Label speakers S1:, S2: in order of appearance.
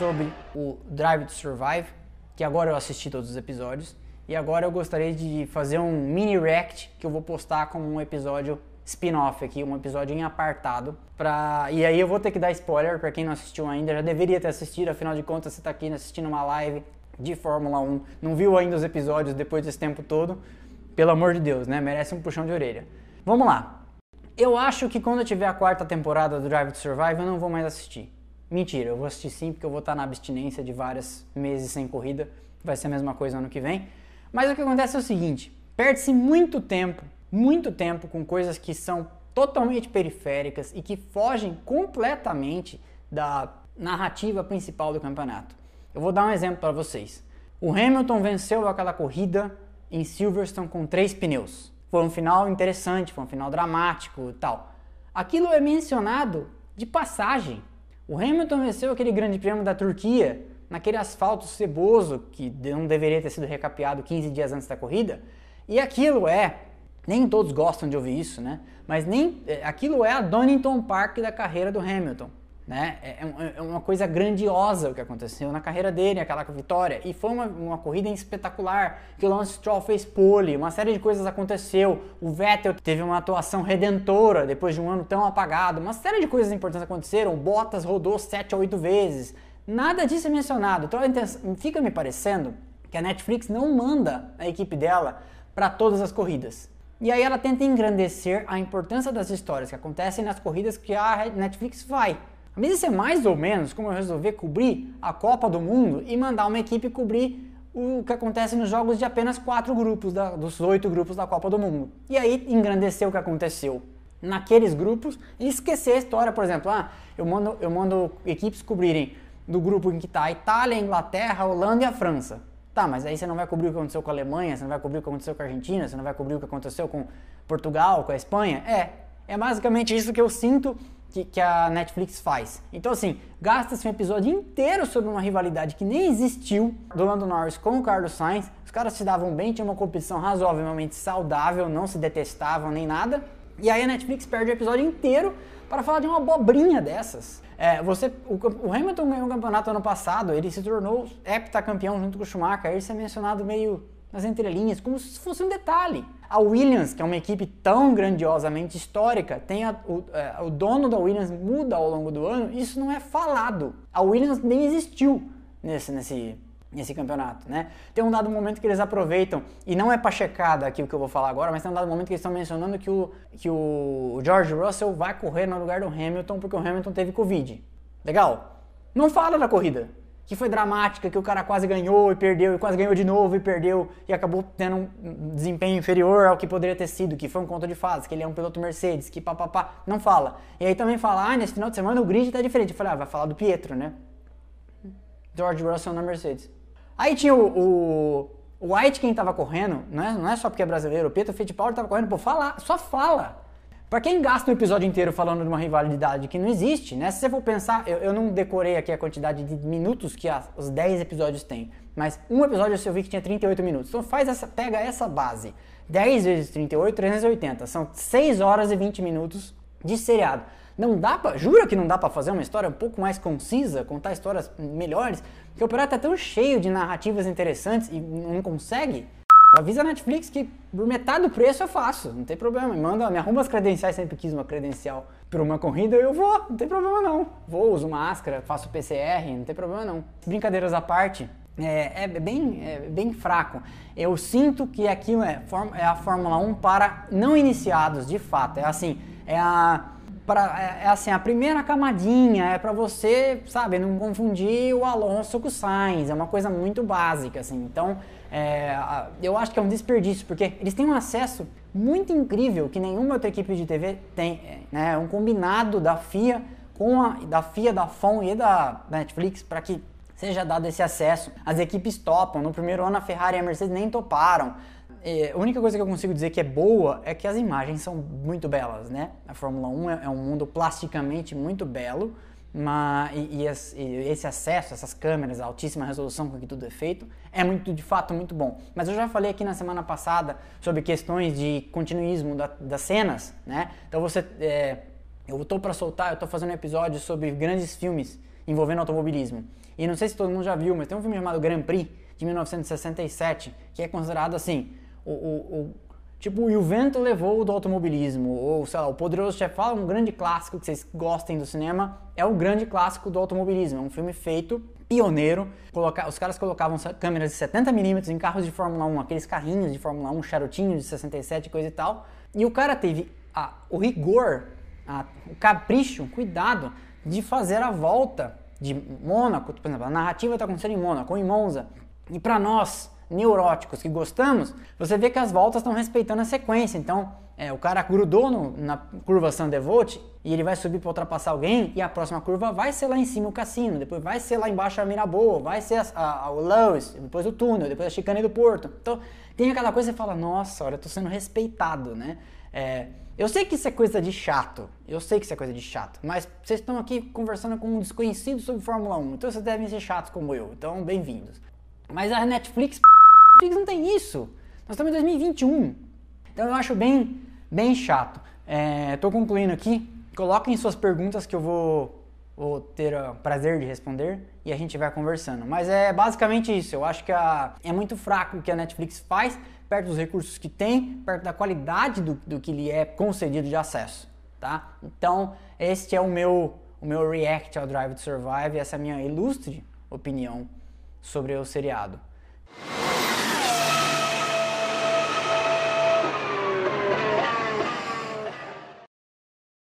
S1: sobre o Drive to Survive, que agora eu assisti todos os episódios. E agora eu gostaria de fazer um mini react que eu vou postar como um episódio spin-off aqui, um episódio em apartado. Pra... E aí eu vou ter que dar spoiler para quem não assistiu ainda, já deveria ter assistido, afinal de contas você está aqui assistindo uma live de Fórmula 1, não viu ainda os episódios depois desse tempo todo, pelo amor de Deus, né? Merece um puxão de orelha. Vamos lá. Eu acho que quando eu tiver a quarta temporada do Drive to Survive eu não vou mais assistir. Mentira, eu vou assistir sim porque eu vou estar na abstinência de vários meses sem corrida, vai ser a mesma coisa ano que vem. Mas o que acontece é o seguinte: perde-se muito tempo, muito tempo com coisas que são totalmente periféricas e que fogem completamente da narrativa principal do campeonato. Eu vou dar um exemplo para vocês. O Hamilton venceu aquela corrida em Silverstone com três pneus. Foi um final interessante, foi um final dramático e tal. Aquilo é mencionado de passagem. O Hamilton venceu aquele grande prêmio da Turquia naquele asfalto ceboso que não deveria ter sido recapeado 15 dias antes da corrida. E aquilo é, nem todos gostam de ouvir isso, né? Mas nem é, aquilo é a Donington Park da carreira do Hamilton. Né? É, é, é, uma coisa grandiosa o que aconteceu na carreira dele, aquela vitória. E foi uma, uma corrida espetacular, que o Lance Stroll fez pole, uma série de coisas aconteceu. O Vettel teve uma atuação redentora depois de um ano tão apagado. Uma série de coisas importantes aconteceram. O Bottas rodou 7 a 8 vezes. Nada disso é mencionado. Então fica me parecendo que a Netflix não manda a equipe dela para todas as corridas. E aí ela tenta engrandecer a importância das histórias que acontecem nas corridas que a Netflix vai. Mas isso é mais ou menos como eu resolver cobrir a Copa do Mundo e mandar uma equipe cobrir o que acontece nos jogos de apenas quatro grupos, da, dos oito grupos da Copa do Mundo. E aí engrandecer o que aconteceu naqueles grupos e esquecer a história, por exemplo, ah, eu mando, eu mando equipes cobrirem do grupo em que está a Itália, a Inglaterra, a Holanda e a França. Tá, mas aí você não vai cobrir o que aconteceu com a Alemanha, você não vai cobrir o que aconteceu com a Argentina, você não vai cobrir o que aconteceu com Portugal, com a Espanha? É, é basicamente isso que eu sinto que, que a Netflix faz. Então, assim, gasta-se um episódio inteiro sobre uma rivalidade que nem existiu do Lando Norris com o Carlos Sainz. Os caras se davam bem, tinha uma competição razoavelmente saudável, não se detestavam nem nada. E aí a Netflix perde o episódio inteiro para falar de uma abobrinha dessas. É, você, o, o, Hamilton ganhou o campeonato ano passado, ele se tornou heptacampeão junto com o Schumacher, isso é mencionado meio nas entrelinhas, como se fosse um detalhe. A Williams, que é uma equipe tão grandiosamente histórica, tem a, o, é, o dono da Williams muda ao longo do ano, isso não é falado. A Williams nem existiu nesse, nesse, nesse campeonato, né? Tem um dado momento que eles aproveitam, e não é para checar aqui o que eu vou falar agora, mas tem um dado momento que eles estão mencionando que o, que o George Russell vai correr no lugar do Hamilton porque o Hamilton teve Covid. Legal? Não fala da corrida que foi dramática, que o cara quase ganhou e perdeu, e quase ganhou de novo e perdeu, e acabou tendo um desempenho inferior ao que poderia ter sido, que foi um conto de fadas, que ele é um piloto Mercedes, que papapá, não fala. E aí também fala, ah, nesse final de semana o grid tá diferente. Eu falei, ah, vai falar do Pietro, né? George Russell na Mercedes. Aí tinha o, o, White quem tava correndo, não é, não é só porque é brasileiro, o Pietro Fittipaldi tava correndo, pô, fala, só fala. Para quem gasta um episódio inteiro falando de uma rivalidade que não existe, né? Se você for pensar, eu, eu não decorei aqui a quantidade de minutos que as, os 10 episódios têm, mas um episódio eu vi que tinha 38 minutos. Então faz essa, pega essa base. 10 vezes 38, 380. São 6 horas e 20 minutos de seriado. Não dá pra, jura que não dá para fazer uma história um pouco mais concisa, contar histórias melhores? Porque o operário tá tão cheio de narrativas interessantes e não consegue? Avisa a Netflix que por metade do preço eu faço, não tem problema. Me manda, me arruma as credenciais, sempre quis uma credencial para uma corrida, eu vou, não tem problema não. Vou, uso máscara, faço PCR, não tem problema não. Brincadeiras à parte, é, é, bem, é bem fraco. Eu sinto que aquilo é, é a Fórmula 1 para não iniciados, de fato. É assim, é a pra, é, é, assim, a primeira camadinha é para você, sabe, não confundir o Alonso com o Sainz, é uma coisa muito básica, assim. Então, é, eu acho que é um desperdício, porque eles têm um acesso muito incrível que nenhuma outra equipe de TV tem, é, né? É um combinado da FIA com a da FIA, da FON e da Netflix para que seja dado esse acesso. As equipes topam. No primeiro ano a Ferrari e a Mercedes nem toparam. É, a única coisa que eu consigo dizer que é boa é que as imagens são muito belas, né? A Fórmula 1 é, é um mundo plasticamente muito belo, mas, e, e, esse acesso, essas câmeras, a altíssima resolução com que tudo é feito, é muito, de fato muito bom. Mas eu já falei aqui na semana passada sobre questões de continuismo da, das cenas, né? Então você, é, eu estou para soltar, eu estou fazendo um episódio sobre grandes filmes envolvendo automobilismo. E não sei se todo mundo já viu, mas tem um filme chamado Grand Prix, de 1967, que é considerado assim, o, o, o tipo, o vento levou do automobilismo, ou sei lá, o Poderoso Chefão, um grande clássico que vocês gostem do cinema, é o grande clássico do automobilismo. É um filme feito pioneiro. Coloca, os caras colocavam câmeras de 70mm em carros de Fórmula 1, aqueles carrinhos de Fórmula 1, charutinhos de 67, coisa e tal. E o cara teve a, o rigor, a, o capricho, o cuidado de fazer a volta de Mônaco, por exemplo, a narrativa está acontecendo em Mônaco em Monza. E para nós, neuróticos que gostamos, você vê que as voltas estão respeitando a sequência. Então, é, o cara grudou no, na curva Sandevolt e ele vai subir para ultrapassar alguém e a próxima curva vai ser lá em cima o cassino, depois vai ser lá embaixo a Miraboa, vai ser a, a, a, o Lewis, depois o túnel, depois a chicane do Porto. Então, tem aquela coisa que você fala, nossa, olha, eu tô sendo respeitado, né? É, eu sei que isso é coisa de chato, eu sei que isso é coisa de chato, mas vocês estão aqui conversando com um desconhecido sobre Fórmula 1, então vocês devem ser chatos como eu, então bem-vindos. Mas a Netflix, Netflix não tem isso. Nós estamos em 2021. Então eu acho bem, bem chato. Estou é, concluindo aqui. Coloquem suas perguntas que eu vou, vou ter o prazer de responder e a gente vai conversando. Mas é basicamente isso. Eu acho que a, é muito fraco o que a Netflix faz, perto dos recursos que tem, perto da qualidade do, do que lhe é concedido de acesso. Tá? Então, este é o meu, o meu react ao Drive to Survive, essa é a minha ilustre opinião sobre o seriado.